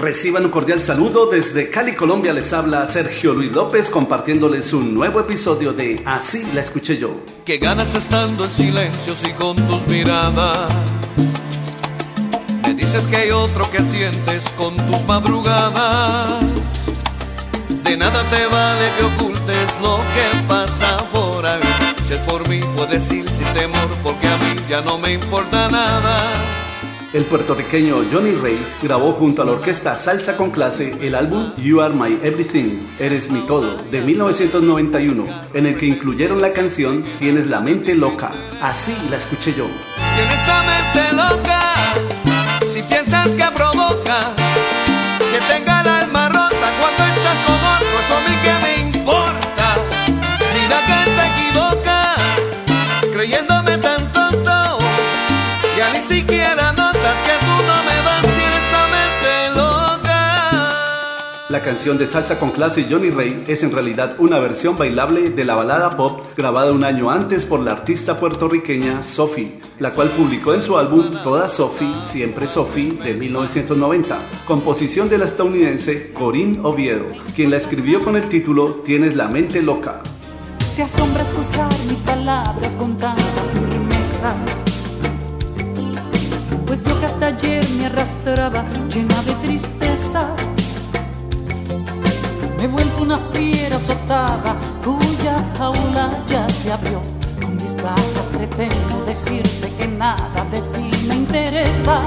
Reciban un cordial saludo desde Cali, Colombia. Les habla Sergio Luis López compartiéndoles un nuevo episodio de Así la escuché yo. Que ganas estando en silencio y con tus miradas. Me dices que hay otro que sientes con tus madrugadas. De nada te vale que ocultes lo que pasa por ahí. Si es por mí puedes ir sin temor porque a mí ya no me importa nada. El puertorriqueño Johnny Ray grabó junto a la orquesta Salsa con Clase el álbum You Are My Everything, Eres Mi Todo, de 1991, en el que incluyeron la canción Tienes la mente loca. Así la escuché yo. Tienes la mente loca, si piensas que provoca, que tenga el alma rota cuando estás con otro, eso a mí que me importa. Mira que te equivocas, creyéndome tan tonto, ya ni siquiera notas que tú no me das, tienes la mente loca. La canción de Salsa con Clase Johnny Ray es en realidad una versión bailable de la balada pop grabada un año antes por la artista puertorriqueña Sophie, la cual publicó en su álbum Toda Sophie, Siempre Sophie de 1990, composición de la estadounidense Corinne Oviedo, quien la escribió con el título Tienes la mente loca. Te asombra escuchar mis palabras con tanta firmeza. Arrastraba llena de tristeza. Me he vuelto una fiera azotada cuya jaula ya se abrió. Con mis garras pretendo decirte que nada de ti me interesa.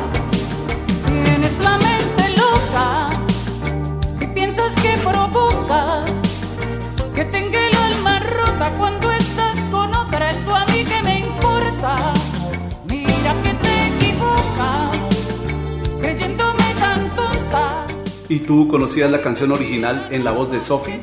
Tienes la mente ¿Y tú conocías la canción original en la voz de Sophie?